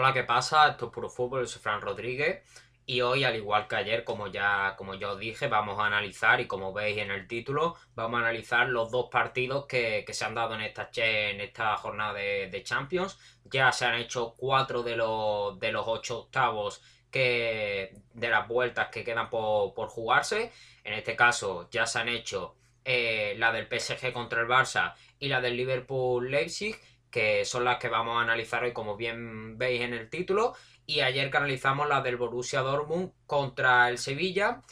Hola, ¿qué pasa? Esto es Puro Fútbol, soy Fran Rodríguez y hoy, al igual que ayer, como ya, como ya os dije, vamos a analizar y como veis en el título, vamos a analizar los dos partidos que, se han dado en esta, en esta jornada de, Champions. Ya se han hecho cuatro de los, de los ocho octavos que, de las vueltas que quedan por, jugarse. En este caso ya se han hecho eh, la del PSG contra el Barça y la del Liverpool-Leipzig que son las que vamos a analizar hoy, como bien veis en el título. Y ayer que analizamos la del Borussia Dortmund contra el Sevilla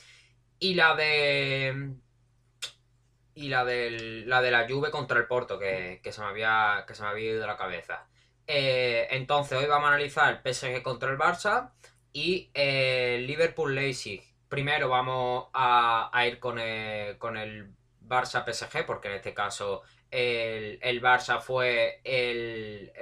y la de. Y la, del, la de la Juve contra el Porto, que, se, me había, que se me había ido de la cabeza. Eh, entonces, hoy vamos a analizar el PSG contra el Barça y el Liverpool-Leipzig. Primero vamos a, ir con con el Barça-PSG, porque en este caso el, el Barça fue el,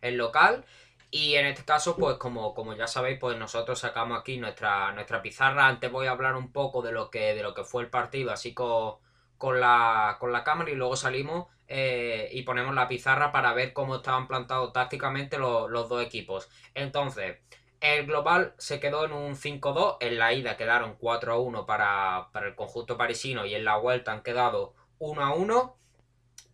el, local. Y en este caso, pues como, como ya sabéis, pues nosotros sacamos aquí nuestra, nuestra pizarra. Antes voy a hablar un poco de lo que, de lo que fue el partido, así con, con, la, con la cámara y luego salimos eh, y ponemos la pizarra para ver cómo estaban plantados tácticamente los, los dos equipos. Entonces, el global se quedó en un 5-2. En la ida quedaron 4-1 para, para el conjunto parisino y en la vuelta han quedado 1 a 1,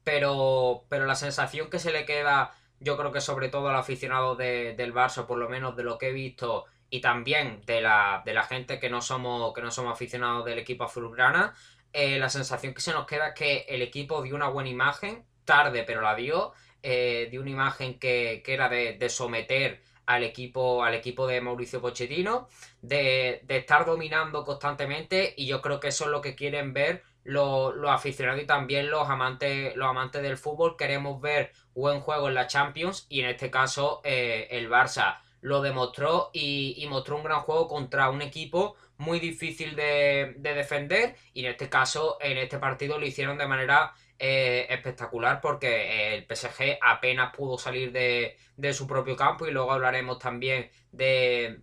pero, pero la sensación que se le queda, yo creo que sobre todo al aficionado del Barça, por lo menos de lo que he visto, y también de la, de la gente que no somos, que no somos aficionados del equipo azulgrana, eh, la sensación que se nos queda es que el equipo dio una buena imagen, tarde pero la dio, eh, dio una imagen que, era de, someter al equipo, al equipo de Mauricio Pochettino, de, de, estar dominando constantemente y yo creo que eso es lo que quieren ver los, aficionados y también los amantes, los amantes del fútbol queremos ver buen juego en la Champions y en este caso eh, el Barça. Lo demostró y, mostró un gran juego contra un equipo muy difícil de, defender y en este caso en este partido lo hicieron de manera eh, espectacular porque el PSG apenas pudo salir de, de, su propio campo y luego hablaremos también de,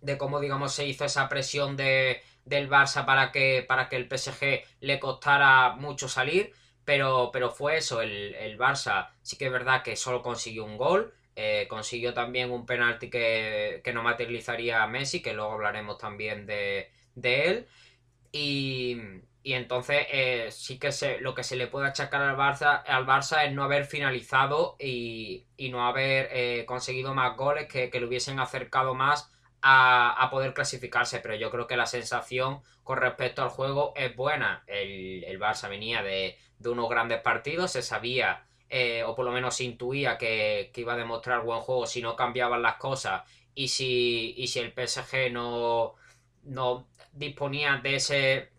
de cómo digamos se hizo esa presión de del Barça para que, para que el PSG le costara mucho salir, pero, pero fue eso, el, el Barça sí que es verdad que solo consiguió un gol, eh, consiguió también un penalti que, no materializaría a Messi, que luego hablaremos también de, él, y, entonces eh, sí que se, lo que se le puede achacar al Barça, al Barça es no haber finalizado y, no haber eh, conseguido más goles que, que le hubiesen acercado más a, poder clasificarse, pero yo creo que la sensación con respecto al juego es buena. El, el Barça venía de, unos grandes partidos, se sabía, eh, o por lo menos se intuía que, iba a demostrar buen juego si no cambiaban las cosas y si, y si el PSG no, no disponía de ese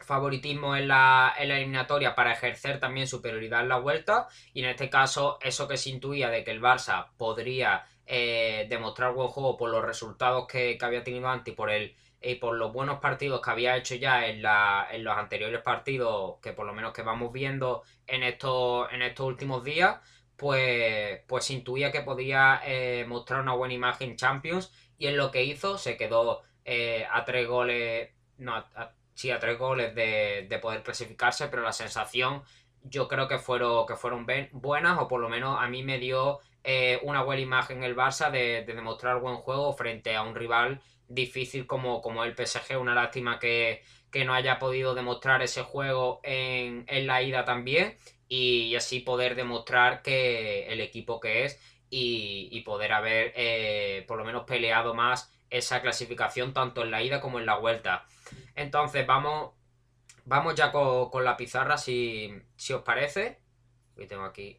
favoritismo en la, en la, eliminatoria para ejercer también superioridad en la vuelta y en este caso eso que se intuía de que el Barça podría eh, demostrar buen juego por los resultados que, había tenido antes y por, el, y por los buenos partidos que había hecho ya en, la, en los anteriores partidos, que por lo menos que vamos viendo en estos, en estos últimos días, pues, pues intuía que podía eh, mostrar una buena imagen Champions y en lo que hizo se quedó eh, a tres goles, no, a, sí, a tres goles de, de, poder clasificarse, pero la sensación yo creo que fueron, que fueron buenas o por lo menos a mí me dio eh, una buena imagen el Barça de, demostrar buen juego frente a un rival difícil como, como el PSG. Una lástima que, no haya podido demostrar ese juego en, la ida también y, así poder demostrar que el equipo que es y, poder haber eh, por lo menos peleado más esa clasificación tanto en la ida como en la vuelta. Entonces vamos, vamos ya con, la pizarra si, si os parece. Hoy tengo aquí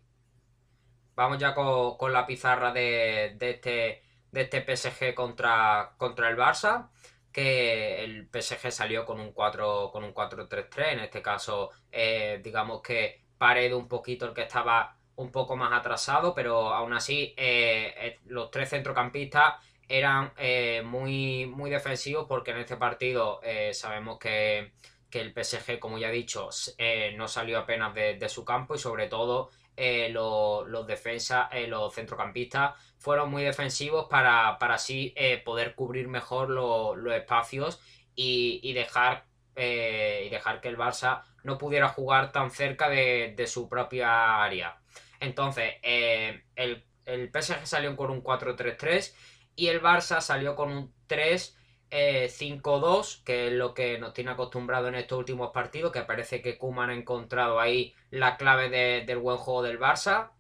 Vamos ya con, la pizarra de, este, de este PSG contra, contra el Barça. Que el PSG salió con un 4 con un 4-3-3. En este caso, eh, digamos que Pared un poquito el que estaba un poco más atrasado, pero aún así eh, eh, los tres centrocampistas eran muy, muy defensivos porque en este partido sabemos que, el PSG, como ya he dicho, no salió apenas de, su campo y sobre todo eh, los, defensas, eh, los centrocampistas fueron muy defensivos para, así eh, poder cubrir mejor los espacios y, dejar, y dejar que el Barça no pudiera jugar tan cerca de, su propia área. Entonces, el, el PSG salió con un 4-3-3 y el Barça salió con un 3 5-2, que es lo que nos tiene acostumbrado en estos últimos partidos, que parece que Kuman ha encontrado ahí la clave del buen juego del Barça.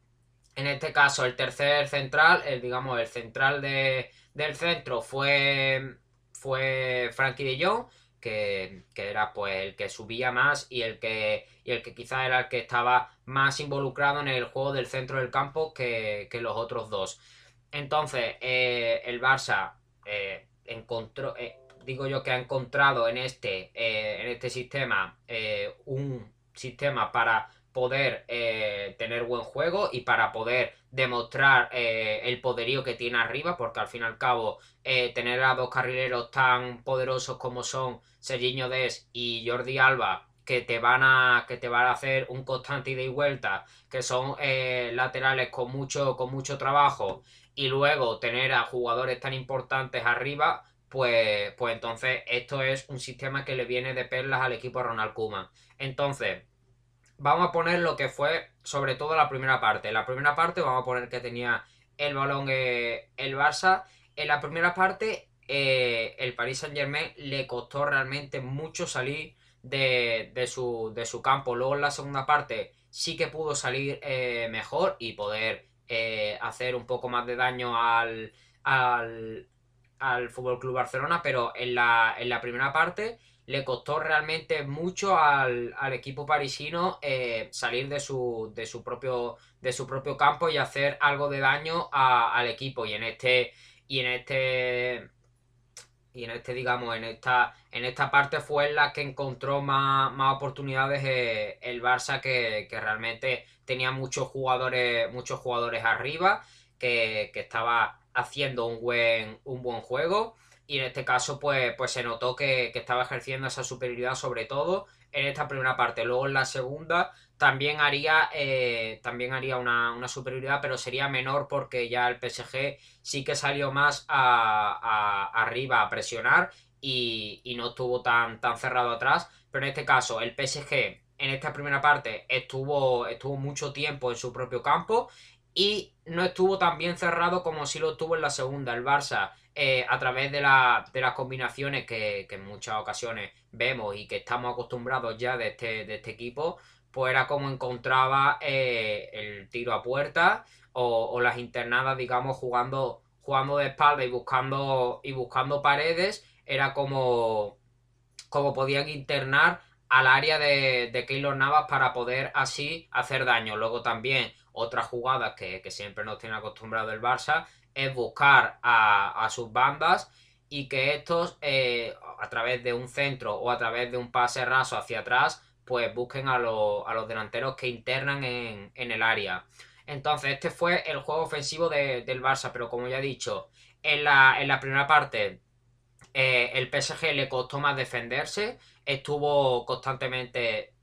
En este caso, el tercer central, el, digamos, el central del centro fue, fue Frankie de Jong, que, era pues el que subía más y el que, y el que quizás era el que estaba más involucrado en el juego del centro del campo que, los otros dos. Entonces, eh, el Barça eh, encontró, eh, digo yo que ha encontrado en este, eh, en este sistema eh, un sistema para poder tener buen juego y para poder demostrar el poderío que tiene arriba, porque al fin y al cabo tener a dos carrileros tan poderosos como son Serginho Des y Jordi Alba, que te van a que te van a hacer un constante ida y vuelta, que son laterales con mucho con mucho trabajo y luego tener a jugadores tan importantes arriba, pues, pues entonces esto es un sistema que le viene de perlas al equipo Ronald Koeman. Entonces, vamos a poner lo que fue sobre todo la primera parte. La primera parte vamos a poner que tenía el balón eh, el Barça. En la primera parte eh, el Paris Saint Germain le costó realmente mucho salir de, su, de, su, campo. Luego en la segunda parte sí que pudo salir eh, mejor y poder hacer un poco más de daño al, al, al Fútbol Club Barcelona, pero en la, en la primera parte le costó realmente mucho al, equipo parisino eh, salir de su, de, su propio, de su propio campo y hacer algo de daño al equipo. Y en este. Y en este. Y en este, digamos, en esta, en esta parte fue en la que encontró más, oportunidades eh, el Barça, que, que, realmente tenía muchos jugadores, muchos jugadores arriba, que, que estaba haciendo un buen, un buen juego y en este caso pues, pues se notó que, estaba ejerciendo esa superioridad sobre todo en esta primera parte. Luego en la segunda también haría, eh, también haría una, superioridad, pero sería menor porque ya el PSG sí que salió más a, arriba a presionar y, no estuvo tan, tan cerrado atrás. Pero en este caso el PSG en esta primera parte estuvo, estuvo mucho tiempo en su propio campo y no estuvo tan bien cerrado como si lo tuvo en la segunda. El Barça, eh, a través de, las combinaciones que, en muchas ocasiones vemos y que estamos acostumbrados ya de este, de este equipo, era como encontraba eh, el tiro a puerta o, las internadas, digamos, jugando, jugando de espalda y buscando, y buscando paredes, era como, como podían internar al área de, de Keylor Navas para poder así hacer daño. Luego también otras jugadas que, siempre nos tiene acostumbrado el Barça es buscar a, sus bandas y que estos eh, a través de un centro o a través de un pase raso hacia atrás pues busquen a, los delanteros que internan en, el área. Entonces este fue el juego ofensivo del Barça, pero como ya he dicho, en la, en la primera parte eh, el PSG le costó más defenderse, estuvo constantemente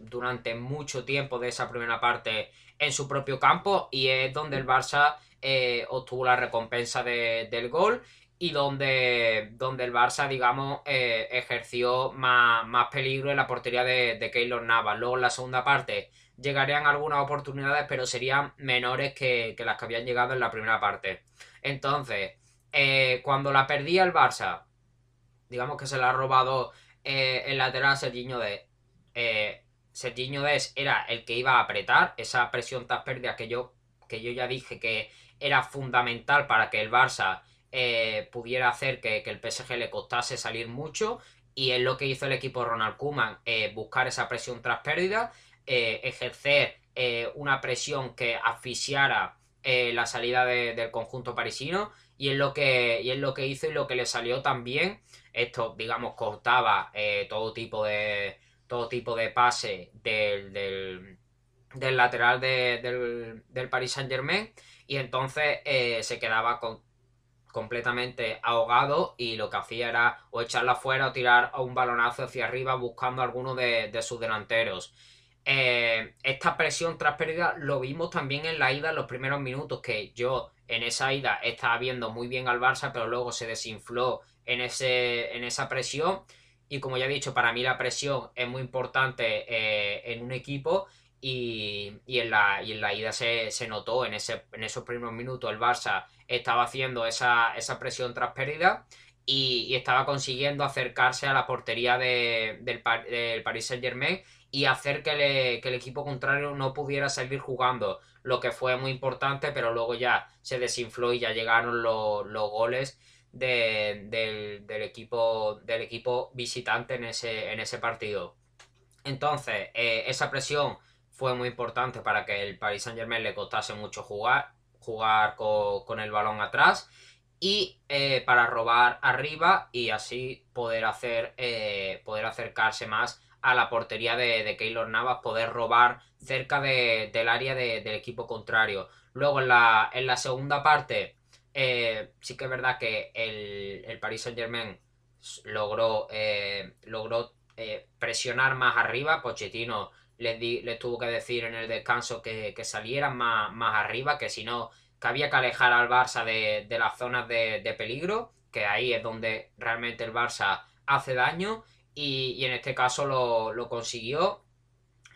durante mucho tiempo de esa primera parte en su propio campo y es donde el Barça eh, obtuvo la recompensa del gol y donde, donde el Barça, digamos, eh, ejerció más, peligro en la portería de, de Keylor Navas. Luego en la segunda parte llegarían algunas oportunidades, pero serían menores que, las que habían llegado en la primera parte. Entonces, eh, cuando la perdía el Barça, digamos que se la ha robado el lateral Serginho de Serginho Des era el que iba a apretar esa presión tras pérdida que yo, que yo ya dije que era fundamental para que el Barça eh, pudiera hacer que, el PSG le costase salir mucho y es lo que hizo el equipo Ronald Koeman, eh, buscar esa presión tras pérdida, eh, ejercer una presión que asfixiara la salida del conjunto parisino y es lo que y es lo que hizo y lo que le salió también. Esto digamos cortaba todo tipo de todo tipo de pase del, lateral del, del, Paris Saint Germain y entonces eh, se quedaba con, completamente ahogado y lo que hacía era o echarla fuera o tirar un balonazo hacia arriba buscando a alguno de, sus delanteros. Eh, esta presión tras pérdida lo vimos también en la ida en los primeros minutos que yo en esa ida estaba viendo muy bien al Barça pero luego se desinfló en, ese, en esa presión y como ya he dicho, para mí la presión es muy importante eh, en un equipo y, en, la, y en la ida se, notó en, ese, en esos primeros minutos el Barça estaba haciendo esa, presión tras pérdida y, estaba consiguiendo acercarse a la portería del, del Paris Saint Germain y hacer que, el equipo contrario no pudiera seguir jugando, lo que fue muy importante, pero luego ya se desinfló y ya llegaron los, goles del, equipo, del equipo visitante en ese, en ese partido. Entonces, eh, esa presión fue muy importante para que el Paris Saint Germain le costase mucho jugar, jugar con, el balón atrás y eh, para robar arriba y así poder hacer eh, poder acercarse más a la portería de, de Keylor Navas, poder robar cerca del área del equipo contrario. Luego en la, en la segunda parte, eh, sí que es verdad que el, el Paris Saint Germain logró, logró presionar más arriba. Pochettino les, tuvo que decir en el descanso que, salieran más, más, arriba, que si no, que había que alejar al Barça de, de las zonas de, de peligro, que ahí es donde realmente el Barça hace daño y, en este caso lo, consiguió.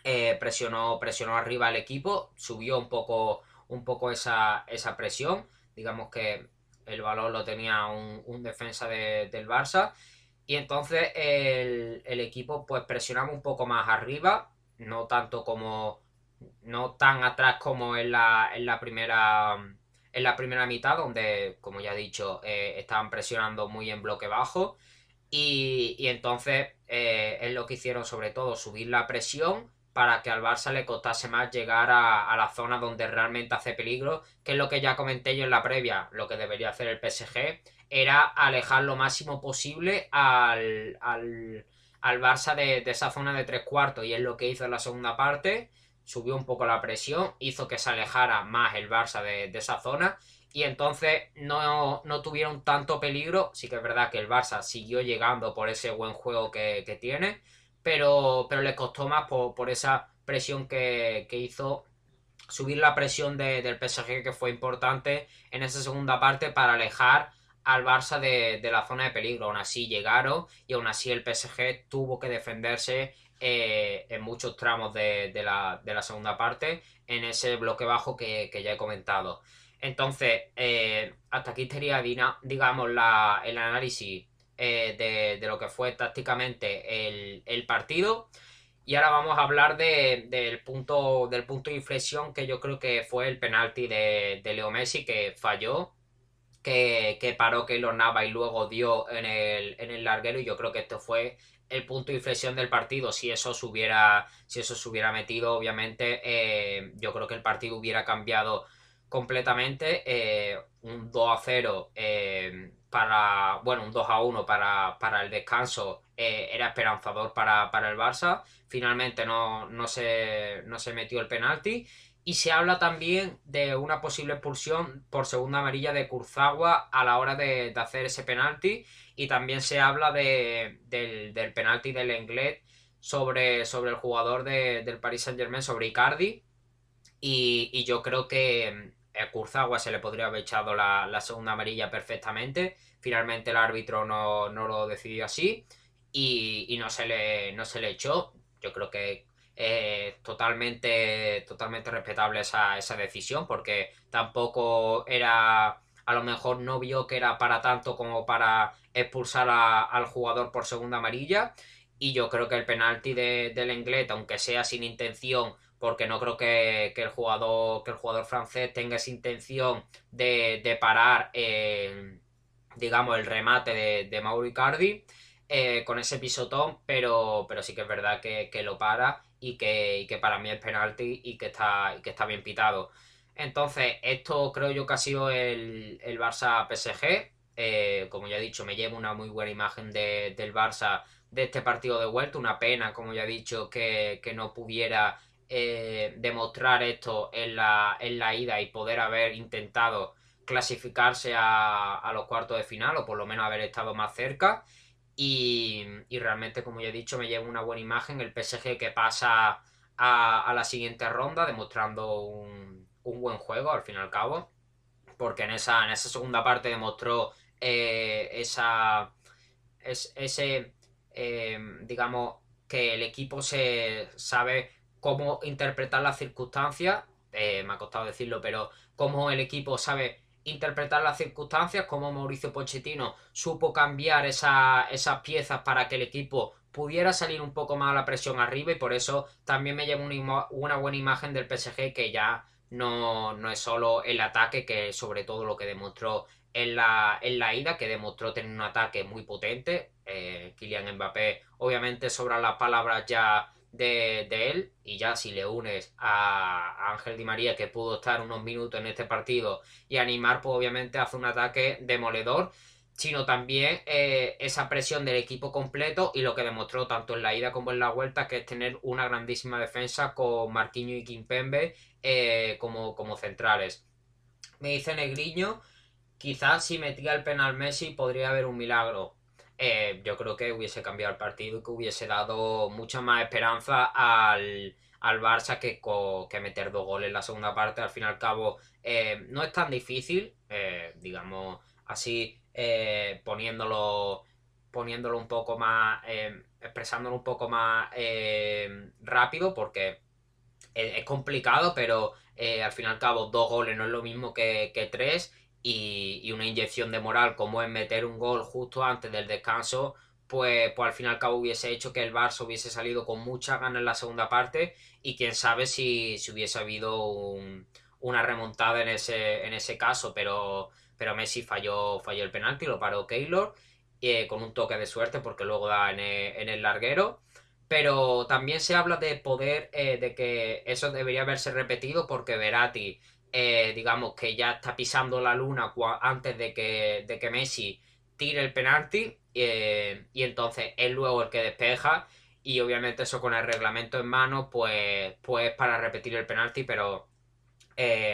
Eh, presionó, presionó arriba el equipo, subió un poco, un poco esa, esa presión. Digamos que el balón lo tenía un, defensa del Barça. Y entonces el, equipo pues presionaba un poco más arriba, no tanto como. no tan atrás como en la, en la primera. En la primera mitad, donde, como ya he dicho, eh, estaban presionando muy en bloque bajo. Y, entonces eh, es lo que hicieron sobre todo, subir la presión para que al Barça le costase más llegar a, la zona donde realmente hace peligro, que es lo que ya comenté yo en la previa, lo que debería hacer el PSG era alejar lo máximo posible al, al, Barça de, esa zona de tres cuartos y es lo que hizo en la segunda parte, subió un poco la presión, hizo que se alejara más el Barça de, esa zona y entonces no, tuvieron tanto peligro. Sí que es verdad que el Barça siguió llegando por ese buen juego que, tiene, pero, pero le costó más por, esa presión que, hizo subir la presión del PSG que fue importante en esa segunda parte para alejar al Barça de, la zona de peligro. Aún así llegaron y aún así el PSG tuvo que defenderse eh, en muchos tramos de, la, segunda parte en ese bloque bajo que ya he comentado. Entonces, eh, hasta aquí estaría, digamos, la, el análisis eh, de, lo que fue tácticamente el, partido. Y ahora vamos a hablar del, punto, del punto de inflexión que yo creo que fue el penalti de, Leo Messi que falló, que, que paró Nava y luego dio en el, en el larguero. Y yo creo que esto fue el punto de inflexión del partido. Si eso se hubiera, si eso se metido, obviamente, eh, yo creo que el partido hubiera cambiado completamente. Eh, un 2 a 0 eh, para. Bueno, un 2 a 1 para, para el descanso era esperanzador para, el Barça. Finalmente no, no, se, no se metió el penalti. Y se habla también de una posible expulsión por segunda amarilla de Kurzawa a la hora de, hacer ese penalti. Y también se habla de, del, penalti del Englet sobre, sobre el jugador del Paris Saint Germain, sobre Icardi. Y, y, yo creo que a Kurzawa se le podría haber echado la, segunda amarilla perfectamente. Finalmente el árbitro no, lo decidió así y, no, se le, no se le echó. Yo creo que es totalmente, totalmente respetable esa, decisión porque tampoco era a lo mejor no vio que era para tanto como para expulsar al jugador por segunda amarilla. Y yo creo que el penalti de, del Englet, aunque sea sin intención, porque no creo que, el, jugador, que el jugador francés tenga esa intención de, parar, eh, digamos, el remate de, de Mauro Icardi eh, con ese pisotón, pero, pero sí que es verdad que, lo para y que, para mí es penalti y que está, que está bien pitado. Entonces, esto creo yo que ha sido el, el Barça PSG. Eh, como ya he dicho, me llevo una muy buena imagen del Barça de este partido de vuelta. Una pena, como ya he dicho, que, que no pudiera eh, demostrar esto en la, en la ida y poder haber intentado clasificarse a, los cuartos de final o por lo menos haber estado más cerca. Y, realmente, como ya he dicho, me lleva una buena imagen el PSG que pasa a, la siguiente ronda demostrando un, buen juego al fin y al cabo. Porque en esa, en esa segunda parte demostró eh, esa, ese, eh, digamos, que el equipo se sabe cómo interpretar las circunstancias, eh, me ha costado decirlo, pero cómo el equipo sabe interpretar las circunstancias, cómo Mauricio Pochettino supo cambiar esas piezas para que el equipo pudiera salir un poco más a la presión arriba y por eso también me lleva una, buena imagen del PSG que ya no, no, es solo el ataque, que sobre todo lo que demostró en la, en la ida, que demostró tener un ataque muy potente. Eh, Kylian Mbappé, obviamente, sobran las palabras ya de, él, y ya si le unes a, Ángel Di María, que pudo estar unos minutos en este partido y animar, pues obviamente hace un ataque demoledor sino también eh, esa presión del equipo completo y lo que demostró tanto en la ida como en la vuelta, que es tener una grandísima defensa con Marquinho y Kimpembe eh, como, como centrales. Me dice Negriño, quizás si metía el penal Messi podría haber un milagro. Eh, yo creo que hubiese cambiado el partido y que hubiese dado mucha más esperanza al, al Barça que, que meter dos goles en la segunda parte. Al fin y al cabo, no es tan difícil, digamos así eh, poniéndolo, poniéndolo un poco más, eh, expresándolo un poco más eh, rápido, porque es, complicado, pero al fin y al cabo dos goles no es lo mismo que, tres. Y, una inyección de moral como es meter un gol justo antes del descanso, pues, pues al fin y al cabo hubiese hecho que el Barça hubiese salido con mucha ganas en la segunda parte y quién sabe si, si hubiese habido una remontada en ese, en ese caso, pero pero Messi falló, falló el penalti, lo paró Keylor eh, con un toque de suerte porque luego da en el, larguero. Pero también se habla de poder, eh, de que eso debería haberse repetido porque Verati, eh, digamos que ya está pisando la luna antes de que, de que Messi tire el penalti y entonces es luego el que despeja y obviamente eso con el reglamento en mano pues, pues para repetir el penalti pero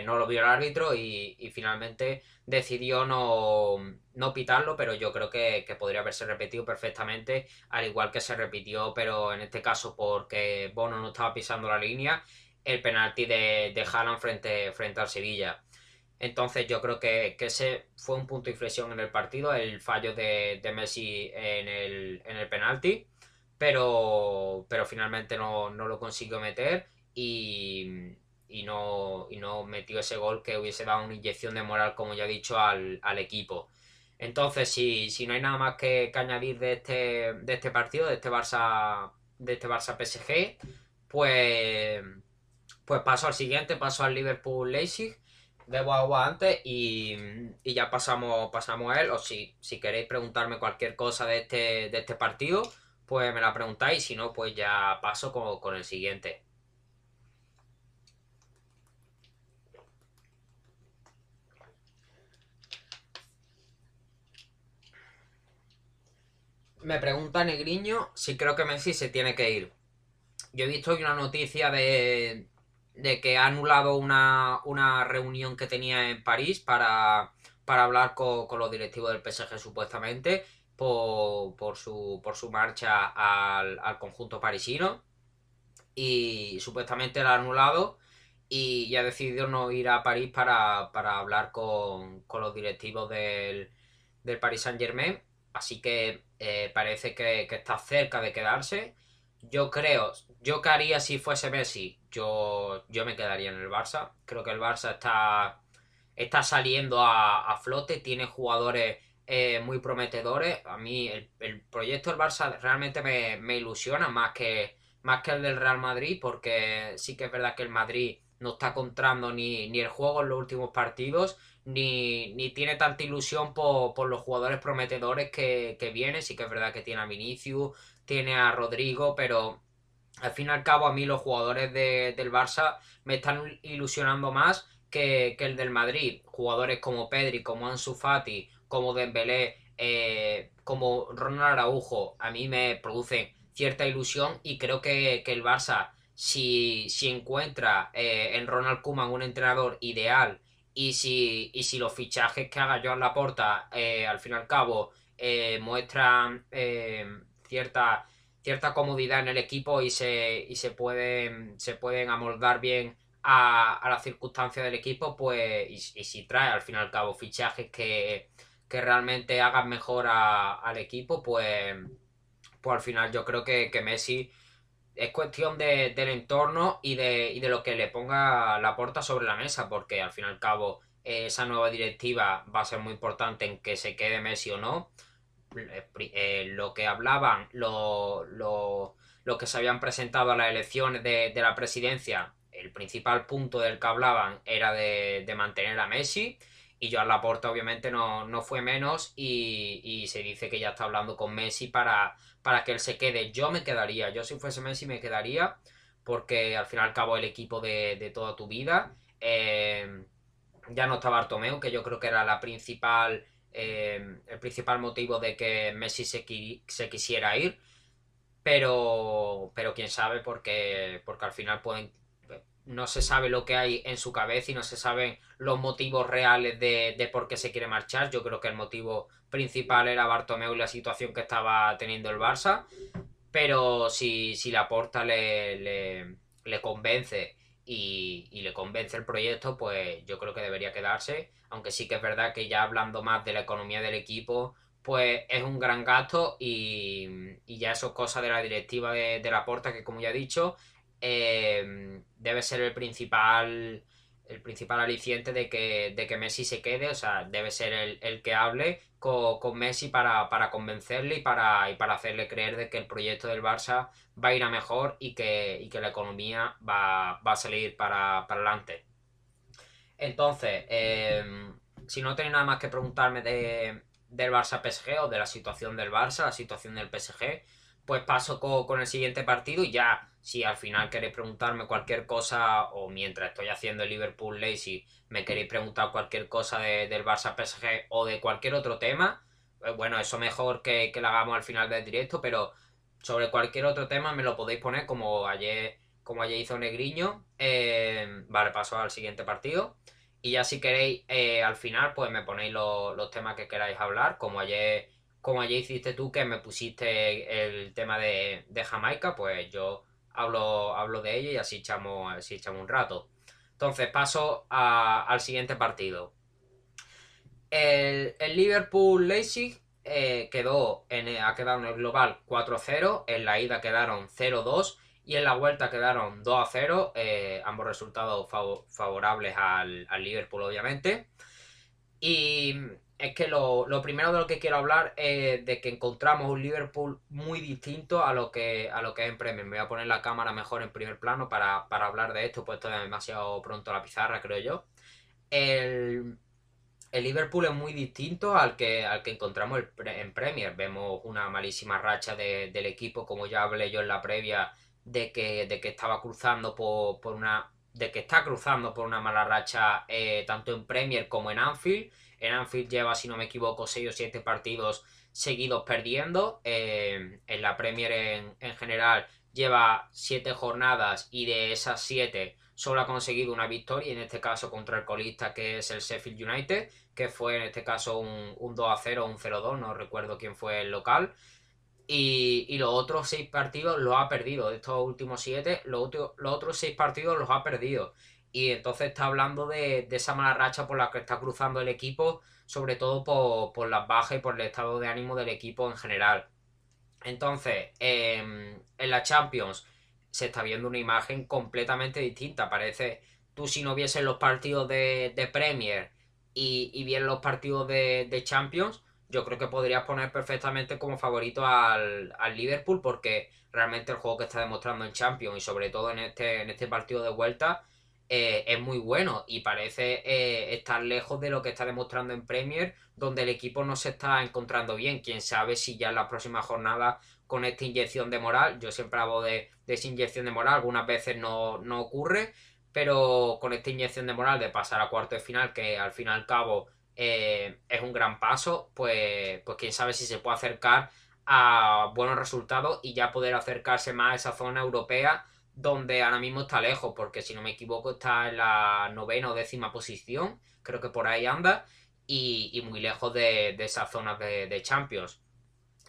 no lo vio el árbitro y, finalmente decidió no, no pitarlo, pero yo creo que, podría haberse repetido perfectamente, al igual que se repitió, pero en este caso porque Bono no estaba pisando la línea, el penalti de, de Haaland frente, frente al Sevilla. Entonces yo creo que, ese fue un punto de inflexión en el partido, el fallo de, Messi en el, en el penalti, pero, pero finalmente no, no lo consiguió meter y, y no, y no metió ese gol que hubiese dado una inyección de moral, como ya he dicho, al, equipo. Entonces, si, si, no hay nada más que, añadir de este, de este partido, de este Barça, de este Barça PSG, pues, pues paso al siguiente, paso al Liverpool Leipzig. Debo agua antes y, ya pasamos, pasamos a él. O si, si queréis preguntarme cualquier cosa de este, de este partido, pues me la preguntáis. Si no, pues ya paso con, con el siguiente. Me pregunta Negriño si creo que Messi se tiene que ir. Yo he visto una noticia de, de que ha anulado una, reunión que tenía en París para, para hablar con, los directivos del PSG supuestamente por, por, su, por su marcha al, conjunto parisino. Y supuestamente la ha anulado y ha decidido no ir a París para, hablar con, los directivos del, del Paris Saint Germain. Así que eh, parece que, está cerca de quedarse. Yo creo, yo qué haría si fuese Messi, yo, yo me quedaría en el Barça. Creo que el Barça está, está saliendo a, flote, tiene jugadores eh, muy prometedores. A mí el, proyecto del Barça realmente me, ilusiona más que, más que el del Real Madrid, porque sí que es verdad que el Madrid no está encontrando ni, ni el juego en los últimos partidos ni, tiene tanta ilusión por, los jugadores prometedores que, que vienen. Sí que es verdad que tiene a Vinicius, tiene a Rodrigo, pero al fin y al cabo a mí los jugadores del Barça me están ilusionando más que, el del Madrid. Jugadores como Pedri, como Ansu Fati, como Dembélé, eh, como Ronald Araujo, a mí me producen cierta ilusión y creo que, el Barça, si, si encuentra eh, en Ronald Koeman un entrenador ideal y si, y si los fichajes que haga Joan Laporta, eh, al fin y al cabo, eh, muestran cierta, cierta comodidad en el equipo y se, y se, pueden, se pueden amoldar bien a, a las circunstancias del equipo, pues, y, si trae al fin y al cabo fichajes que, realmente hagan mejor al equipo, pues, pues al final yo creo que, que Messi es cuestión del entorno y de, de lo que le ponga la puerta sobre la mesa, porque al fin y al cabo eh, esa nueva directiva va a ser muy importante en que se quede Messi o no. Eh, eh, lo que hablaban, lo, lo, que se habían presentado a las elecciones de, la presidencia, el principal punto del que hablaban era de, mantener a Messi. Y Joan Laporta obviamente no, no fue menos y, y, se dice que ya está hablando con Messi para, para que él se quede. Yo me quedaría, yo si fuese Messi me quedaría porque al fin y al cabo el equipo de, toda tu vida. Eh, ya no está Bartomeu, que yo creo que era la principal, eh, el principal motivo de que Messi se, se quisiera ir. Pero, pero quién sabe, porque, porque al final no se sabe lo que hay en su cabeza y no se saben los motivos reales de, de por qué se quiere marchar. Yo creo que el motivo principal era Bartomeu y la situación que estaba teniendo el Barça. Pero si, si la porta le, le, convence y, le convence el proyecto, pues yo creo que debería quedarse. Aunque sí que es verdad que ya hablando más de la economía del equipo, pues es un gran gasto y, ya eso es cosa de la directiva de, de la porta que como ya he dicho, eh, debe ser el principal el principal aliciente de que, de que Messi se quede, o sea, debe ser el, que hable con, Messi para, convencerle y para, y para hacerle creer de que el proyecto del Barça va a ir a mejor y que, que la economía va, a salir para, adelante. Entonces, em, si no tenéis nada más que preguntarme de, del Barça PSG o de la situación del Barça, la situación del PSG, pues paso con, el siguiente partido y ya, si al final queréis preguntarme cualquier cosa o mientras estoy haciendo el Liverpool Lazy me queréis preguntar cualquier cosa del Barça PSG o de cualquier otro tema, pues bueno, eso mejor que, que lo hagamos al final del directo, pero sobre cualquier otro tema me lo podéis poner como ayer, como ayer hizo Negriño. Eh, vale, paso al siguiente partido. Y ya si queréis, eh, al final, pues me ponéis los temas que queráis hablar, como ayer como ayer hiciste tú que me pusiste el tema de, Jamaica, pues yo hablo, hablo de ella y así echamos, así echamos un rato. Entonces paso al siguiente partido. El, Liverpool Leipzig eh, quedó en, ha quedado en el global 4-0, en la ida quedaron 0-2 y en la vuelta quedaron 2-0, eh, ambos resultados favorables al, al Liverpool obviamente. Y es que lo, primero de lo que quiero hablar es de que encontramos un Liverpool muy distinto a lo que, a lo que es en Premier. Me voy a poner la cámara mejor en primer plano para, hablar de esto, pues esto es demasiado pronto la pizarra, creo yo. El, Liverpool es muy distinto al que, al que encontramos en Premier. Vemos una malísima racha del equipo, como ya hablé yo en la previa, de que, de que estaba cruzando por, por una. de que está cruzando por una mala racha eh, tanto en Premier como en Anfield en Anfield lleva, si no me equivoco, 6 o 7 partidos seguidos perdiendo. Eh, en la Premier en, general lleva 7 jornadas y de esas 7 solo ha conseguido una victoria, en este caso contra el colista que es el Sheffield United, que fue en este caso un, 2 a 0 o un 0-2, no recuerdo quién fue el local. Y, los otros 6 partidos los ha perdido. De estos últimos 7, los, los otros 6 partidos los ha perdido. Y entonces está hablando de, esa mala racha por la que está cruzando el equipo, sobre todo por, las bajas y por el estado de ánimo del equipo en general. Entonces, em, en la Champions se está viendo una imagen completamente distinta. Parece, tú si no vieses los partidos de, Premier y, y los partidos de, Champions, yo creo que podrías poner perfectamente como favorito al, al, Liverpool porque realmente el juego que está demostrando en Champions y sobre todo en este, en este partido de vuelta eh, es muy bueno y parece eh, estar lejos de lo que está demostrando en Premier, donde el equipo no se está encontrando bien. Quién sabe si ya en la próxima jornada con esta inyección de moral, yo siempre hablo de, esa inyección de moral, algunas veces no, ocurre, pero con esta inyección de moral de pasar a cuarto de final, que al fin y al cabo eh, es un gran paso, pues, pues quién sabe si se puede acercar a buenos resultados y ya poder acercarse más a esa zona europea donde ahora mismo está lejos, porque si no me equivoco está en la novena o décima posición, creo que por ahí anda, y, muy lejos de, esas zonas de, Champions.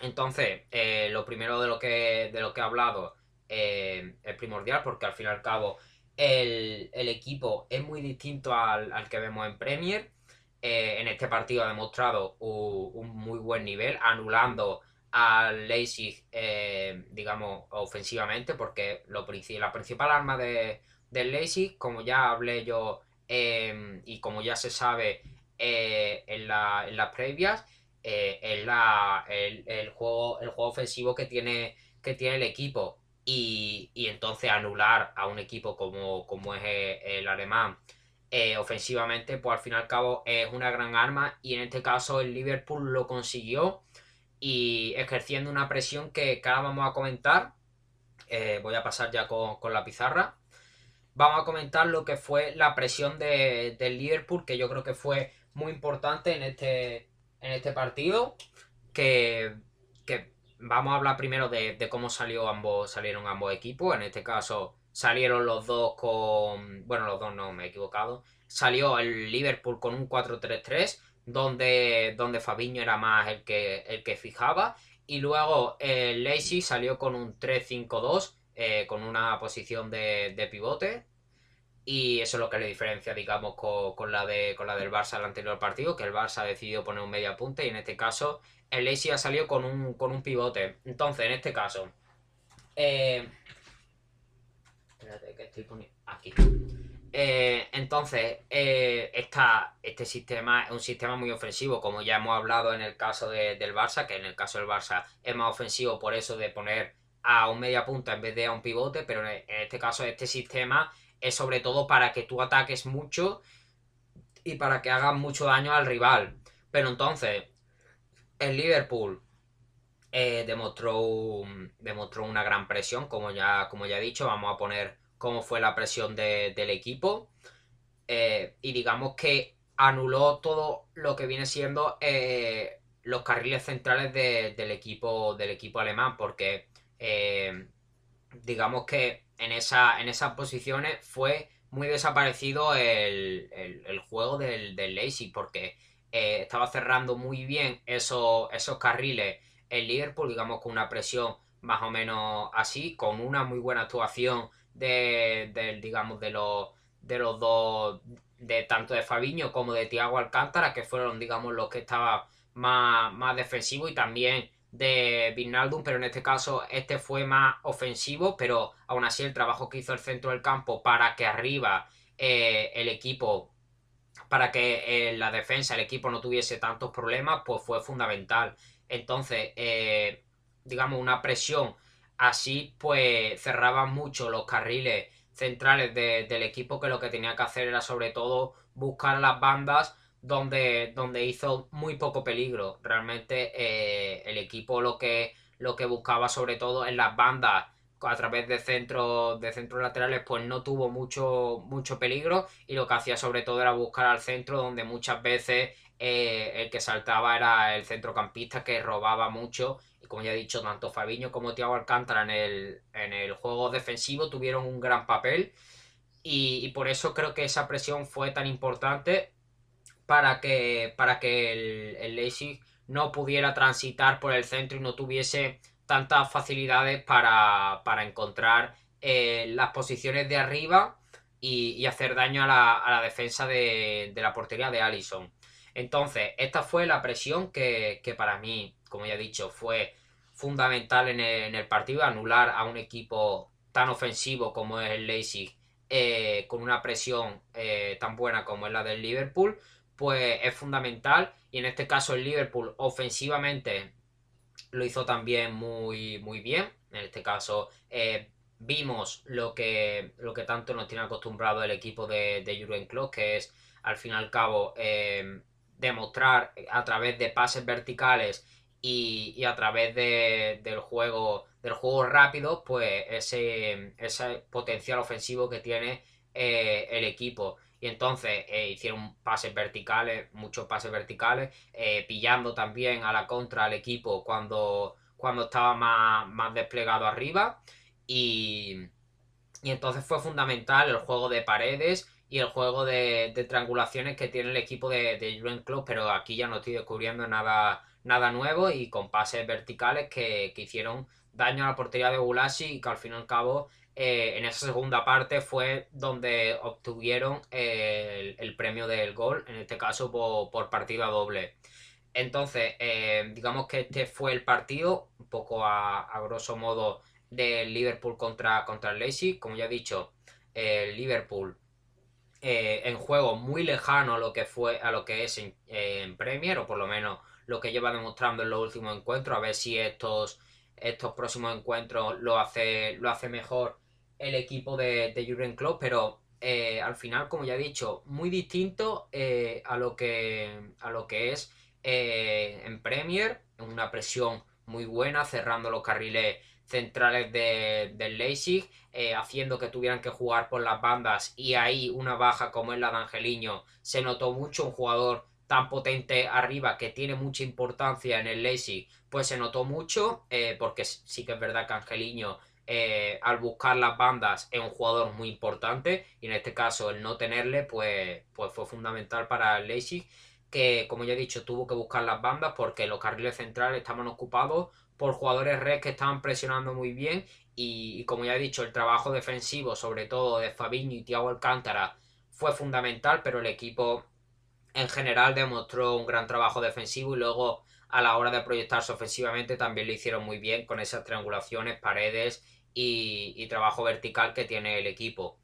Entonces, eh, lo primero de lo que, de lo que he hablado eh, es primordial, porque al fin y al cabo el, equipo es muy distinto al, que vemos en Premier. Eh, en este partido ha demostrado un, muy buen nivel, anulando al Leipzig, eh, digamos, ofensivamente, porque lo, la principal arma de, del Leipzig, como ya hablé yo em, y como ya se sabe eh, en, las previas, eh, es la, el, juego, el juego ofensivo que tiene, que tiene el equipo. Y, entonces anular a un equipo como, como es el alemán ofensivamente, pues al fin y al cabo es una gran arma y en este caso el Liverpool lo consiguió y ejerciendo una presión que, ahora vamos a comentar. Eh, voy a pasar ya con, la pizarra. Vamos a comentar lo que fue la presión de, del Liverpool, que yo creo que fue muy importante en este, en este partido. Que, vamos a hablar primero de, cómo salió ambos, salieron ambos equipos. En este caso salieron los dos con... Bueno, los dos no, me he equivocado. Salió el Liverpool con un 4-3-3 donde, donde Fabiño era más el que, el que fijaba. Y luego el Lacey salió con un 3-5-2, eh, con una posición de, pivote. Y eso es lo que le diferencia, digamos, con, la, de, con la del Barça al anterior partido, que el Barça decidió poner un media punta y en este caso el Lacey ha salido con un, con un pivote. Entonces, en este caso... Eh, espérate, que estoy poniendo... Aquí. Eh, entonces, eh, este sistema es un sistema muy ofensivo, como ya hemos hablado en el caso del Barça, que en el caso del Barça es más ofensivo por eso de poner a un media punta en vez de a un pivote, pero en este caso este sistema es sobre todo para que tú ataques mucho y para que hagas mucho daño al rival. Pero entonces, el Liverpool eh, demostró, demostró una gran presión, como ya, como ya he dicho, vamos a poner cómo fue la presión del equipo. Eh, y digamos que anuló todo lo que viene siendo eh, los carriles centrales del, equipo, del equipo alemán, porque eh, digamos que en, esa, en esas posiciones fue muy desaparecido el, juego del, del porque estaba cerrando muy bien esos, esos carriles el Liverpool, digamos con una presión más o menos así, con una muy buena actuación de, digamos, de los, de los dos, de tanto de Fabiño como de Tiago Alcántara, que fueron, digamos, los que estaban más, más defensivos y también de Vinaldum, pero en este caso este fue más ofensivo, pero aún así el trabajo que hizo el centro del campo para que arriba eh, el equipo, para que eh, la defensa el equipo no tuviese tantos problemas, pues fue fundamental. Entonces, eh, digamos, una presión Así pues cerraban mucho los carriles centrales del equipo que lo que tenía que hacer era sobre todo buscar las bandas donde, donde hizo muy poco peligro. Realmente eh, el equipo lo que, lo que buscaba sobre todo en las bandas a través de centros de centros laterales pues no tuvo mucho mucho peligro y lo que hacía sobre todo era buscar al centro donde muchas veces eh, el que saltaba era el centrocampista que robaba mucho como ya he dicho, tanto Fabiño como Thiago Alcántara en el, en el juego defensivo tuvieron un gran papel y, por eso creo que esa presión fue tan importante para que, para que el, el no pudiera transitar por el centro y no tuviese tantas facilidades para, encontrar eh, las posiciones de arriba y, hacer daño a la, defensa de, la portería de Allison. Entonces, esta fue la presión que, que para mí, como ya he dicho, fue fundamental en el, partido, anular a un equipo tan ofensivo como es el Leipzig eh, con una presión eh, tan buena como es la del Liverpool, pues es fundamental. Y en este caso el Liverpool ofensivamente lo hizo también muy, muy bien. En este caso eh, vimos lo que, lo que tanto nos tiene acostumbrado el equipo de, de Jurgen Klopp, que es al fin y al cabo demostrar a través de pases verticales y, a través del juego del juego rápido pues ese, ese potencial ofensivo que tiene eh, el equipo. Y entonces eh, hicieron pases verticales muchos pases verticales eh, pillando también a la contra al equipo cuando, cuando estaba más, más desplegado arriba. Y, y entonces fue fundamental el juego de paredes y el juego de, triangulaciones que tiene el equipo de, de Jurgen Klopp, pero aquí ya no estoy descubriendo nada nada nuevo y con pases verticales que, hicieron daño a la portería de Gulasi y que al fin y al cabo eh, en esa segunda parte fue donde obtuvieron el, premio del gol, en este caso por, partida doble. Entonces, eh, digamos que este fue el partido, un poco a, grosso modo, del Liverpool contra, contra el Leipzig. Como ya he dicho, el Liverpool eh, en juego muy lejano a lo que fue a lo que es en, Premier, o por lo menos lo que lleva demostrando en los últimos encuentros, a ver si estos, estos próximos encuentros lo hace, lo hace mejor el equipo de, de Jurgen Klopp, pero eh, al final, como ya he dicho, muy distinto a, lo que, a lo que es eh, en Premier, una presión muy buena, cerrando los carriles centrales del Leipzig, eh, haciendo que tuvieran que jugar por las bandas y ahí una baja como es la de Angeliño se notó mucho, un jugador tan potente arriba que tiene mucha importancia en el Leipzig, pues se notó mucho, eh, porque sí que es verdad que Angeliño al buscar las bandas es un jugador muy importante y en este caso el no tenerle pues, pues fue fundamental para el Leipzig que, como ya he dicho, tuvo que buscar las bandas porque los carriles centrales estaban ocupados por jugadores red que estaban presionando muy bien y, como ya he dicho, el trabajo defensivo, sobre todo de Fabinho y Thiago Alcántara, fue fundamental, pero el equipo en general demostró un gran trabajo defensivo y luego a la hora de proyectarse ofensivamente también lo hicieron muy bien con esas triangulaciones, paredes y, trabajo vertical que tiene el equipo.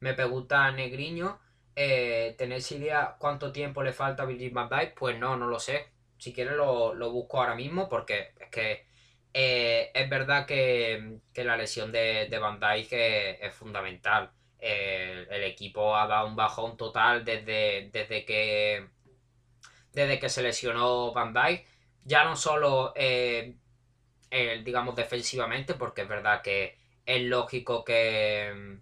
Me pregunta Negriño eh, ¿Tenéis idea cuánto tiempo le falta a Virgil van Dijk? Pues no, no lo sé. Si quieres lo, busco ahora mismo porque es que eh, es verdad que, la lesión de, de Van Dijk es, fundamental. El equipo ha dado un bajón total desde, desde que desde que se lesionó Van Dijk. Ya no solo, eh, digamos, defensivamente, porque es verdad que es lógico que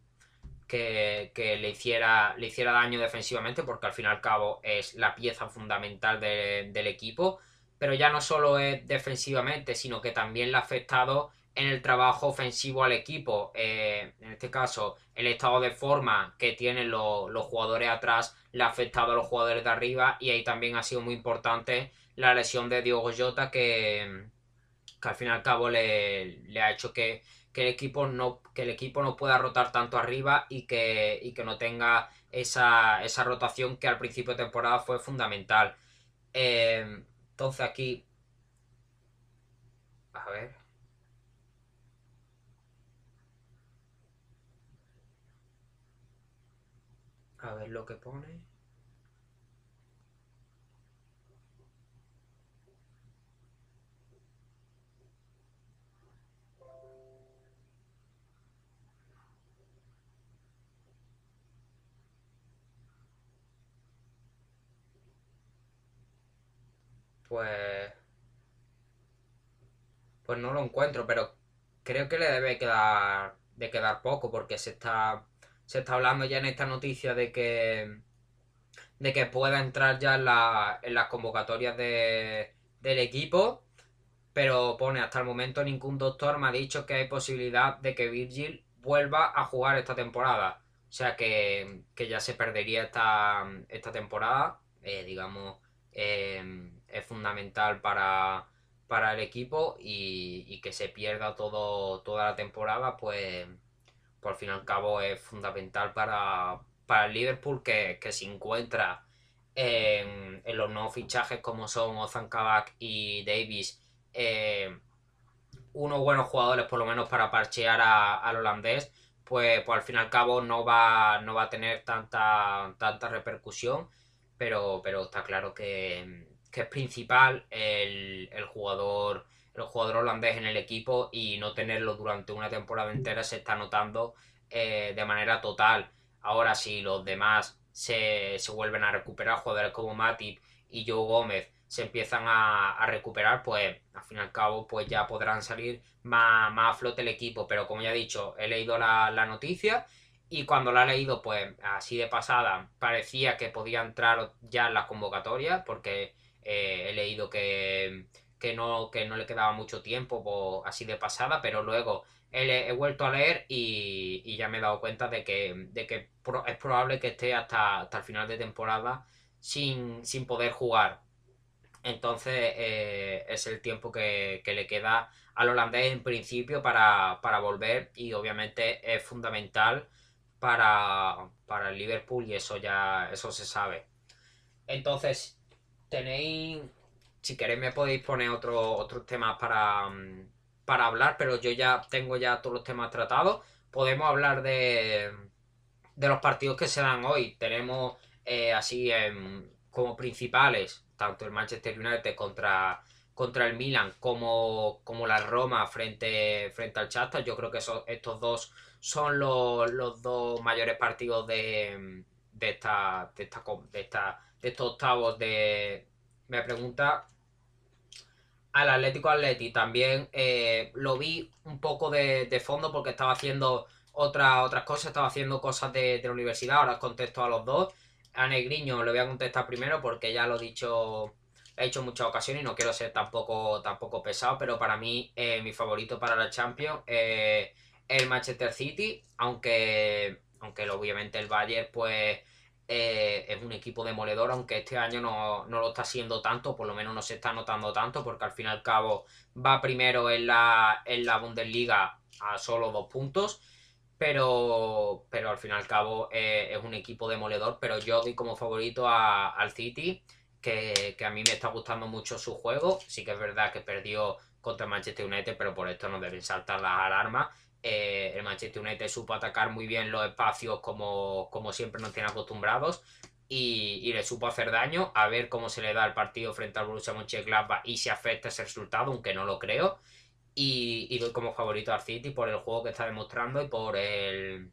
que, le, hiciera, le hiciera daño defensivamente, porque al fin y al cabo es la pieza fundamental del equipo, pero ya no solo es defensivamente, sino que también le ha afectado en el trabajo ofensivo al equipo. Eh, en este caso, el estado de forma que tienen los, jugadores atrás le ha afectado a los jugadores de arriba y ahí también ha sido muy importante la lesión de Diogo Jota que, que al fin y al cabo le, le ha hecho que que el equipo no, que el equipo no pueda rotar tanto arriba y que, que no tenga esa, rotación que al principio de temporada fue fundamental. Eh, entonces aquí... A ver. A ver lo que pone. pues pues no lo encuentro, pero creo que le debe quedar de quedar poco porque se está se está hablando ya en esta noticia de que de que pueda entrar ya en, la, las convocatorias de, del equipo, pero pone hasta el momento ningún doctor me ha dicho que hay posibilidad de que Virgil vuelva a jugar esta temporada. O sea que, ya se perdería esta, esta temporada, eh, digamos, eh, es fundamental para, el equipo y, que se pierda todo, toda la temporada, pues por fin y al cabo es fundamental para, el Liverpool que, se encuentra en, los nuevos fichajes como son Ozan Kabak y Davis. Eh, unos buenos jugadores por lo menos para parchear al holandés pues, pues, al fin y al cabo no va, no va a tener tanta, tanta repercusión pero, pero está claro que, que es principal el, jugador el jugador holandés en el equipo y no tenerlo durante una temporada entera se está notando eh, de manera total. Ahora si los demás se, vuelven a recuperar, jugadores como Matip y Joe Gómez se empiezan a, recuperar, pues al fin y al cabo pues ya podrán salir más, más a flote el equipo. Pero como ya he dicho, he leído la, la noticia y cuando la he leído pues así de pasada parecía que podía entrar ya en la convocatoria porque eh, he leído que, no, que no le quedaba mucho tiempo así de pasada, pero luego he, vuelto a leer y, ya me he dado cuenta de que, de que es probable que esté hasta, hasta el final de temporada sin, poder jugar. Entonces eh, es el tiempo que, le queda al holandés en principio para, volver y obviamente es fundamental para, para el Liverpool y eso ya eso se sabe. Entonces, tenéis si queréis me podéis poner otro, otros temas para, mm, para hablar, pero yo ya tengo ya todos los temas tratados. Podemos hablar de, de los partidos que se dan hoy. Tenemos eh, así como principales, tanto el Manchester United contra, contra el Milan como, como la Roma frente, frente al Shakhtar. Yo creo que estos dos son los, los dos mayores partidos de, de, esta, de, esta, de, esta, de estos octavos de... Me pregunta al Atlético Atleti también eh, lo vi un poco de, fondo porque estaba haciendo otra, otras cosas, estaba haciendo cosas de, de, la universidad, ahora os contesto a los dos. A Negriño le voy a contestar primero porque ya lo he dicho, he hecho muchas ocasiones y no quiero ser tampoco, tampoco pesado, pero para mí eh, mi favorito para la Champions eh, es el Manchester City, aunque, aunque obviamente el Bayern pues eh, es un equipo demoledor, aunque este año no, lo está haciendo tanto, por lo menos no se está notando tanto, porque al fin y al cabo va primero en la, en la Bundesliga a solo dos puntos, pero, pero al fin y al cabo eh, es un equipo demoledor, pero yo doy como favorito al City, que, a mí me está gustando mucho su juego, sí que es verdad que perdió contra Manchester United, pero por esto no deben saltar las alarmas eh, el Manchester United supo atacar muy bien los espacios como, como siempre nos tiene acostumbrados y, le supo hacer daño. A ver cómo se le da el partido frente al Borussia Mönchengladbach y si afecta ese resultado, aunque no lo creo. Y, doy como favorito al City por el juego que está demostrando y por el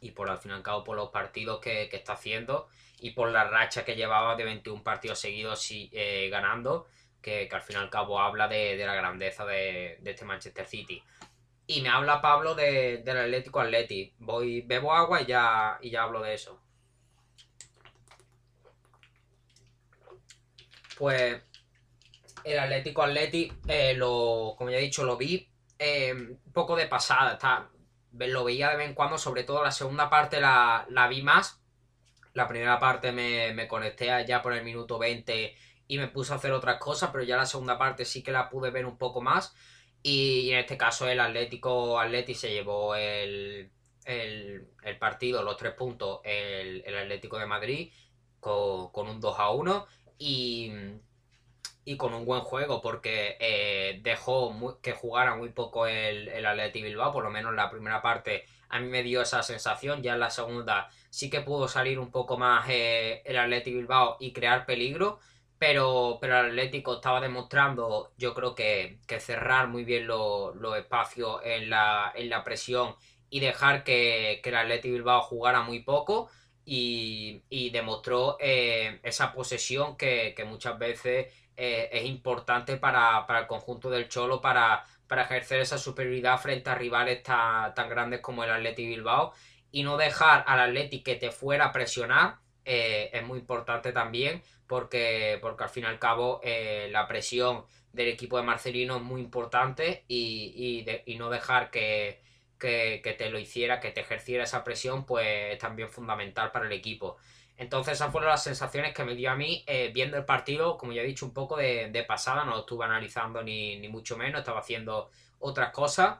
y por al fin y al cabo por los partidos que, está haciendo y por la racha que llevaba de 21 partidos seguidos eh, ganando, que, al fin y al cabo habla de, la grandeza de, de este Manchester City. Y me habla Pablo de, del Atlético Atleti. Voy, bebo agua y ya, y ya hablo de eso. Pues el Atlético Atleti, eh, lo, como ya he dicho, lo vi eh, un poco de pasada. Está, lo veía de vez en cuando, sobre todo la segunda parte la, vi más. La primera parte me, me conecté ya por el minuto 20 y me puse a hacer otras cosas, pero ya la segunda parte sí que la pude ver un poco más. Y en este caso el Atlético Atleti se llevó el, partido, los tres puntos, el, Atlético de Madrid con, un 2 a 1 y, con un buen juego porque eh, dejó que jugara muy poco el, el Atlético Bilbao, por lo menos en la primera parte a mí me dio esa sensación, ya en la segunda sí que pudo salir un poco más eh, el Atlético Bilbao y crear peligro pero, pero el Atlético estaba demostrando, yo creo que, cerrar muy bien los espacios en la, en la presión y dejar que, que el Atlético Bilbao jugara muy poco y, demostró eh, esa posesión que, muchas veces eh, es importante para, el conjunto del Cholo para, para ejercer esa superioridad frente a rivales tan, tan grandes como el Atlético Bilbao y no dejar al Atlético que te fuera a presionar eh, es muy importante también porque, porque al fin y al cabo eh, la presión del equipo de Marcelino es muy importante y, no dejar que, te lo hiciera, que te ejerciera esa presión, pues es también fundamental para el equipo. Entonces esas fueron las sensaciones que me dio a mí eh, viendo el partido, como ya he dicho, un poco de, pasada, no lo estuve analizando ni, mucho menos, estaba haciendo otras cosas,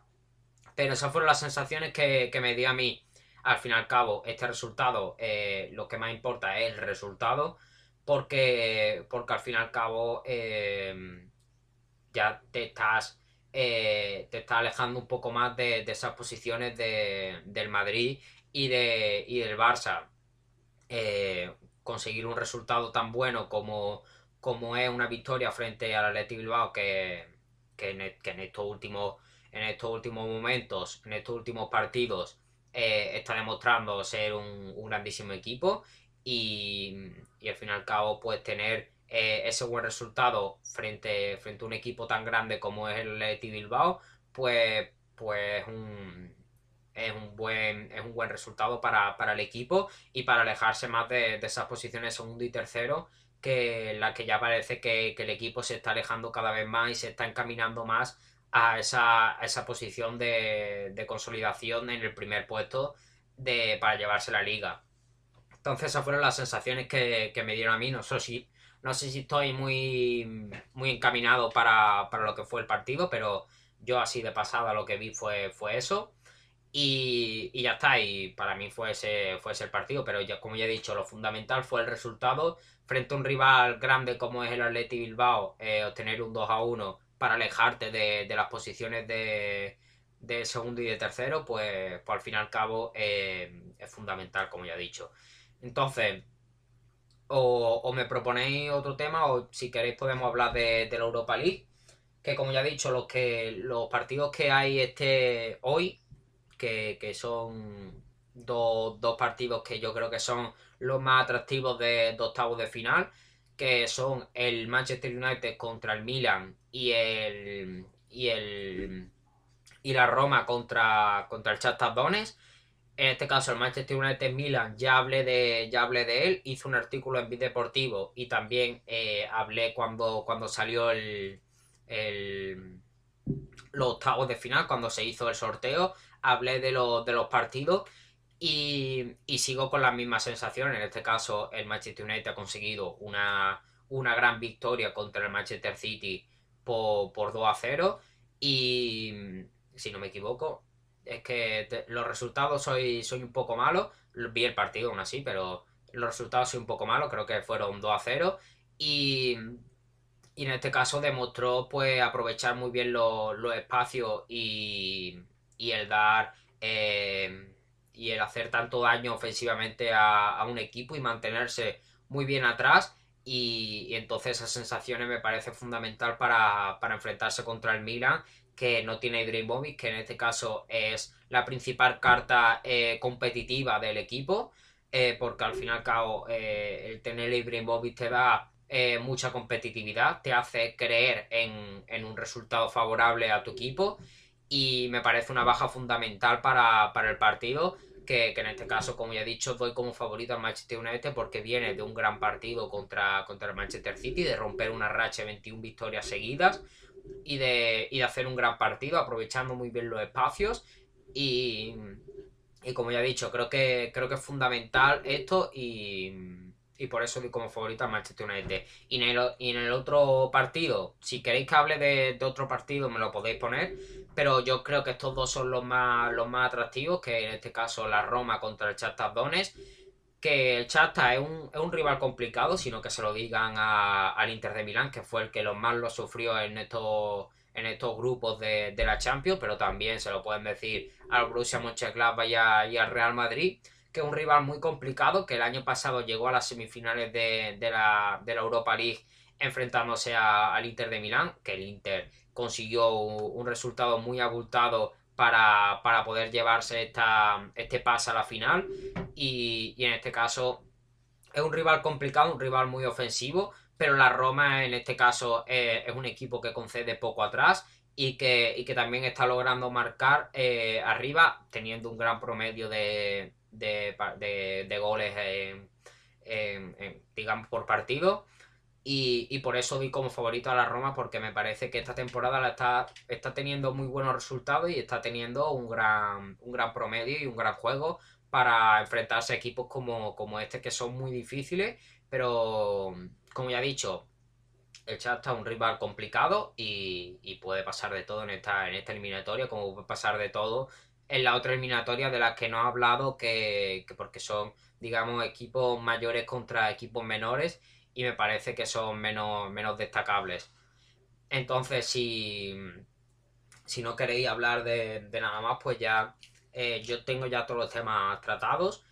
pero esas fueron las sensaciones que, que me dio a mí. Al fin y al cabo, este resultado, eh, lo que más importa es el resultado, porque, porque al fin y al cabo em, ya te estás, eh, te estás alejando un poco más de, esas posiciones del Madrid y, de, del Barça. Eh, conseguir un resultado tan bueno como, como es una victoria frente al Athletic Bilbao que, que, en, en estos últimos en estos últimos momentos, en estos últimos partidos, eh, está demostrando ser un, grandísimo equipo y, al fin y al cabo pues tener eh, ese buen resultado frente, frente a un equipo tan grande como es el Leti Bilbao pues, pues un, es, un buen, es un buen resultado para, el equipo y para alejarse más de, esas posiciones segundo y tercero que la que ya parece que, que el equipo se está alejando cada vez más y se está encaminando más a esa, esa posición de, consolidación en el primer puesto de, para llevarse la liga. Entonces esas fueron las sensaciones que, me dieron a mí. No sé si, no sé si estoy muy, muy encaminado para, lo que fue el partido, pero yo así de pasada lo que vi fue, fue eso. Y, y, ya está, y para mí fue ese, fue ese el partido, pero ya, como ya he dicho, lo fundamental fue el resultado frente a un rival grande como es el Atleti Bilbao, eh, obtener un 2 a 1 para alejarte de, las posiciones de, de, segundo y de tercero, pues, pues al fin y al cabo eh, es fundamental, como ya he dicho. Entonces, o, me proponéis otro tema, o si queréis podemos hablar de, la Europa League, que como ya he dicho, los, que, los partidos que hay este hoy, que, son dos, partidos que yo creo que son los más atractivos de, de octavos de final, que son el Manchester United contra el Milan y el y el y la Roma contra, contra el Shakhtar Donetsk. En este caso el Manchester United Milan ya hablé de ya hablé de él, hice un artículo en Deportivo y también eh, hablé cuando cuando salió el, el los octavos de final cuando se hizo el sorteo, hablé de los de los partidos y, sigo con las mismas sensaciones. En este caso, el Manchester United ha conseguido una, una gran victoria contra el Manchester City por, por 2 a 0. Y si no me equivoco, es que los resultados soy, soy un poco malo. Vi el partido aún así, pero los resultados soy un poco malos. Creo que fueron 2 a 0. Y, y en este caso demostró pues aprovechar muy bien los, espacios y, y el dar. Eh, y el hacer tanto daño ofensivamente a, un equipo y mantenerse muy bien atrás. Y, entonces esas sensaciones me parece fundamental para, enfrentarse contra el Milan, que no tiene Ibrahimovic, que en este caso es la principal carta eh, competitiva del equipo, eh, porque al fin y al cabo eh, el tener Ibrahimovic te da mucha competitividad, te hace creer en, en, un resultado favorable a tu equipo y me parece una baja fundamental para, el partido. Que, en este caso, como ya he dicho, doy como favorito al Manchester United porque viene de un gran partido contra, contra el Manchester City, de romper una racha de 21 victorias seguidas y de, y de hacer un gran partido, aprovechando muy bien los espacios. Y, y como ya he dicho, creo que, creo que es fundamental esto y y por eso doy como favorito al Manchester United. Y en, el, y en el otro partido, si queréis que hable de, otro partido, me lo podéis poner. Pero yo creo que estos dos son los más, los más atractivos, que en este caso la Roma contra el Shakhtar Donetsk. Que el Shakhtar es un, es un rival complicado, sino que se lo digan al Inter de Milán, que fue el que los más lo sufrió en estos en estos grupos de, la Champions, pero también se lo pueden decir al Borussia Mönchengladbach y al Real Madrid que es un rival muy complicado, que el año pasado llegó a las semifinales de, la, Europa League enfrentándose al Inter de Milán, que el Inter consiguió un, resultado muy abultado para, poder llevarse esta, este pase a la final. Y, en este caso es un rival complicado, un rival muy ofensivo, pero la Roma en este caso es, un equipo que concede poco atrás y que, que también está logrando marcar eh, arriba, teniendo un gran promedio de, de, goles, digamos, por partido. Y, por eso di como favorito a la Roma porque me parece que esta temporada la está, está teniendo muy buenos resultados y está teniendo un gran, un gran promedio y un gran juego para enfrentarse a equipos como, como este que son muy difíciles, pero como ya he dicho, el chat es un rival complicado y, puede pasar de todo en esta, en esta eliminatoria, como puede pasar de todo en la otra eliminatoria de las que no he hablado, que, porque son, digamos, equipos mayores contra equipos menores y me parece que son menos, menos destacables. Entonces, si, si no queréis hablar de, nada más, pues ya eh, yo tengo ya todos los temas tratados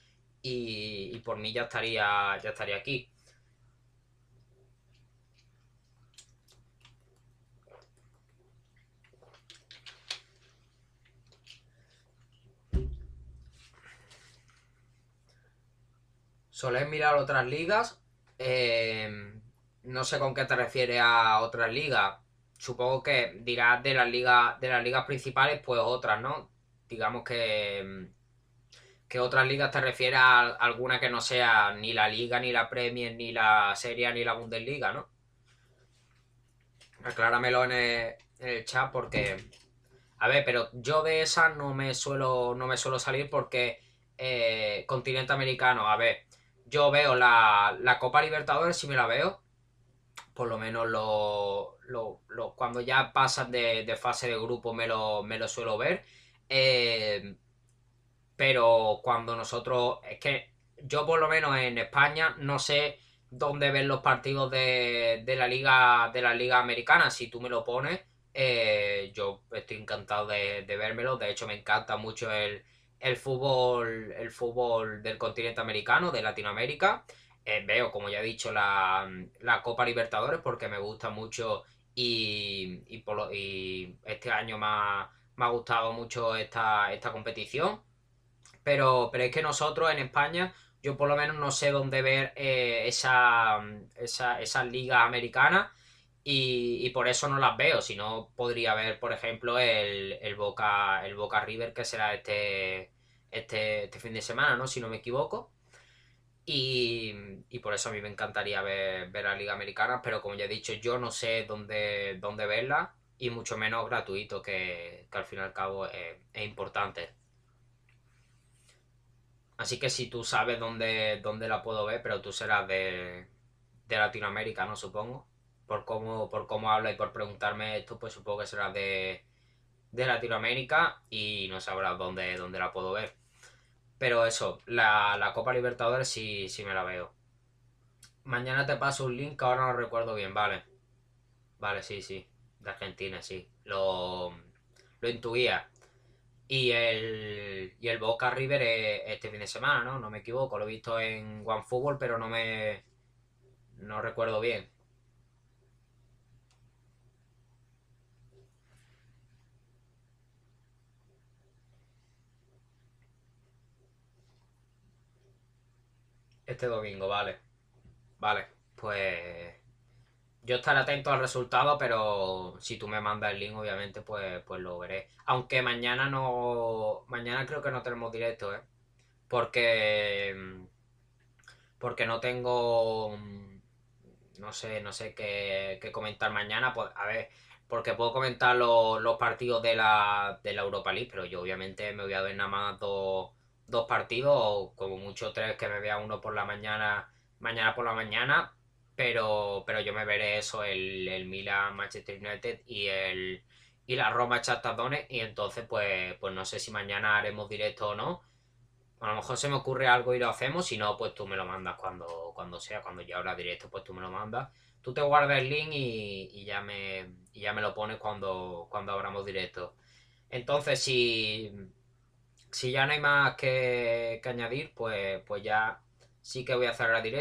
y, y por mí ya estaría, ya estaría aquí. Solés mirar otras ligas. Eh, no sé con qué te refieres a otras ligas. Supongo que dirás de las ligas, de las ligas principales, pues otras, ¿no? Digamos que. que otras ligas te refieres a alguna que no sea ni la Liga, ni la Premier, ni la Serie, ni la Bundesliga, ¿no? Acláramelo en el, en el chat porque. A ver, pero yo de esas no me suelo. no me suelo salir porque. Eh, continente americano, a ver yo veo la, Copa Libertadores, si me la veo, por lo menos lo, cuando ya pasan de, fase de grupo me lo, me lo suelo ver. Eh, pero cuando nosotros, es que yo por lo menos en España no sé dónde ver los partidos de, la liga de la liga americana, si tú me lo pones, eh, yo estoy encantado de, de vérmelo, de hecho me encanta mucho el, el fútbol, el fútbol del continente americano, de Latinoamérica. Eh, veo, como ya he dicho, la, Copa Libertadores porque me gusta mucho y, y, este año me ha, gustado mucho esta, esta competición. Pero, pero es que nosotros en España, yo por lo menos no sé dónde ver eh, esa, esa, esas ligas americanas y, por eso no las veo. Si no, podría ver, por ejemplo, el, el, Boca, el Boca River que será este, este, este fin de semana, ¿no? Si no me equivoco. Y, por eso a mí me encantaría ver, ver, la Liga Americana, pero como ya he dicho, yo no sé dónde, dónde verla y mucho menos gratuito, que, al fin y al cabo es, importante. Así que si tú sabes dónde, dónde la puedo ver, pero tú serás de, de Latinoamérica, ¿no? Supongo. Por cómo, por cómo habla y por preguntarme esto, pues supongo que serás de, de Latinoamérica y no sabrás dónde, dónde la puedo ver. Pero eso, la, Copa Libertadores sí, sí me la veo. Mañana te paso un link, ahora no recuerdo bien, vale. Vale, sí, sí. De Argentina, sí. Lo, lo intuía. Y el, y el Boca River es este fin de semana, ¿no? No me equivoco. Lo he visto en OneFootball, pero no me. No recuerdo bien. Este domingo, vale. Vale, pues yo estaré atento al resultado, pero si tú me mandas el link, obviamente, pues, pues lo veré. Aunque mañana no. Mañana creo que no tenemos directo, ¿eh? Porque. Porque no tengo. No sé, no sé qué, comentar mañana. Pues, a ver, porque puedo comentar los, los partidos de la, de la Europa League, pero yo obviamente me voy a ver nada más dos dos partidos, o como mucho tres, que me vea uno por la mañana, mañana por la mañana, pero, pero yo me veré eso, el, el Milan Manchester United y el y la Roma Chastadones, y entonces pues, pues no sé si mañana haremos directo o no. A lo mejor se me ocurre algo y lo hacemos, si no, pues tú me lo mandas cuando, cuando sea, cuando ya habrá directo, pues tú me lo mandas. Tú te guardas el link y, ya, me, y ya me lo pones cuando, cuando abramos directo. Entonces, si, si ya no hay más que, añadir, pues, pues ya sí que voy a cerrar directo.